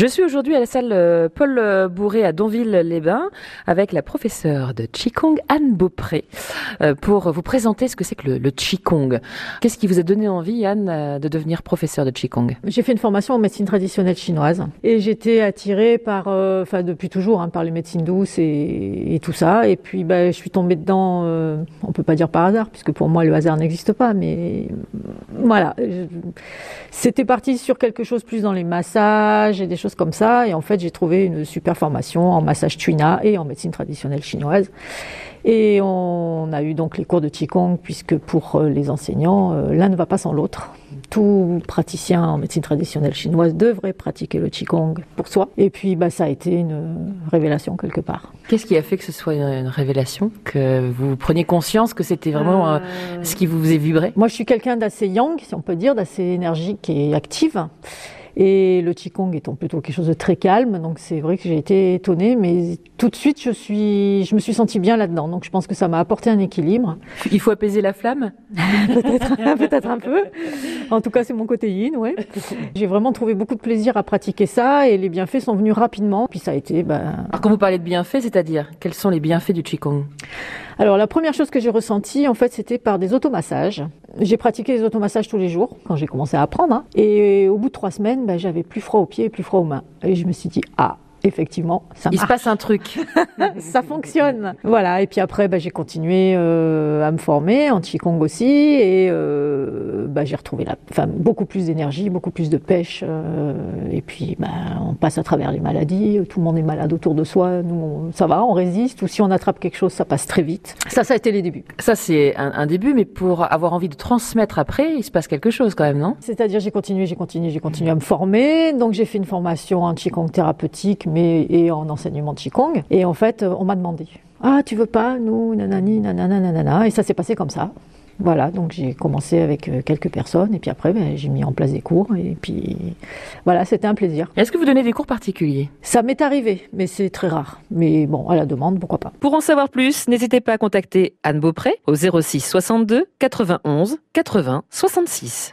Je suis aujourd'hui à la salle euh, Paul euh, Bourré à Donville-les-Bains avec la professeure de Qigong Anne Beaupré euh, pour vous présenter ce que c'est que le, le Qigong. Qu'est-ce qui vous a donné envie, Anne, de devenir professeure de Qigong? J'ai fait une formation en médecine traditionnelle chinoise et j'étais attirée par, depuis toujours, hein, par les médecines douces et, et, tout ça. Et puis bah, je suis tombée dedans, euh, on peut pas dire par hasard, puisque pour moi le hasard n'existe pas, mais voilà. C'était parti sur quelque chose plus dans les massages et des choses comme ça. Et en fait, j'ai trouvé une super formation en massage tuina et en médecine traditionnelle chinoise. Et on a eu donc les cours de Qigong, puisque pour euh, les enseignants, euh, l'un ne va pas sans l'autre. Tout praticien en médecine traditionnelle chinoise devrait pratiquer le Qigong pour soi. Et puis, bah, ça a été une révélation quelque part. Qu'est-ce qui a fait que ce soit une révélation Que vous preniez conscience que c'était vraiment euh... ce qui vous faisait vibrer? Moi, je suis quelqu'un d'assez yang, si on peut dire, d'assez énergique et active. Et le Qigong étant plutôt quelque chose de très calme, donc c'est vrai que j'ai été étonnée, mais tout de suite je, suis, je me suis sentie bien là-dedans. Donc je pense que ça m'a apporté un équilibre. Il faut apaiser la flamme Peut-être peut un peu. En tout cas, c'est mon côté yin, ouais. J'ai vraiment trouvé beaucoup de plaisir à pratiquer ça et les bienfaits sont venus rapidement. Puis ça a été. Ben... Alors quand vous parlez de bienfaits, c'est-à-dire quels sont les bienfaits du Qigong? Alors la première chose que j'ai ressentie, en fait, c'était par des automassages. J'ai pratiqué les automassages tous les jours quand j'ai commencé à apprendre. Hein. Et au bout de trois semaines, ben, j'avais plus froid aux pieds et plus froid aux mains. Et je me suis dit, ah, effectivement, ça Il marche. se passe un truc. ça fonctionne. Voilà. Et puis après, bah, j'ai continué euh, à me former en Qigong aussi. Et euh, bah, j'ai retrouvé la, enfin, beaucoup plus d'énergie, beaucoup plus de pêche. Euh, et puis, bah, on passe à travers les maladies. Tout le monde est malade autour de soi. Nous, on, ça va, on résiste. Ou si on attrape quelque chose, ça passe très vite. Ça, ça a été les débuts. Ça, c'est un, un, début. Mais pour avoir envie de transmettre après, il se passe quelque chose quand même, non? C'est-à-dire, j'ai continué, j'ai continué, j'ai continué à me former. Donc, j'ai fait une formation en Qigong thérapeutique mais et en enseignement de Qigong. Et en fait, on m'a demandé Ah, tu veux pas Nous, nanani, nanana, nanana. Et ça s'est passé comme ça. Voilà, donc j'ai commencé avec quelques personnes et puis après ben, j'ai mis en place des cours et puis voilà, c'était un plaisir. Est-ce que vous donnez des cours particuliers? Ça m'est arrivé, mais c'est très rare. Mais bon, à la demande, pourquoi pas. Pour en savoir plus, n'hésitez pas à contacter Anne Beaupré au 06 62 91 80 66.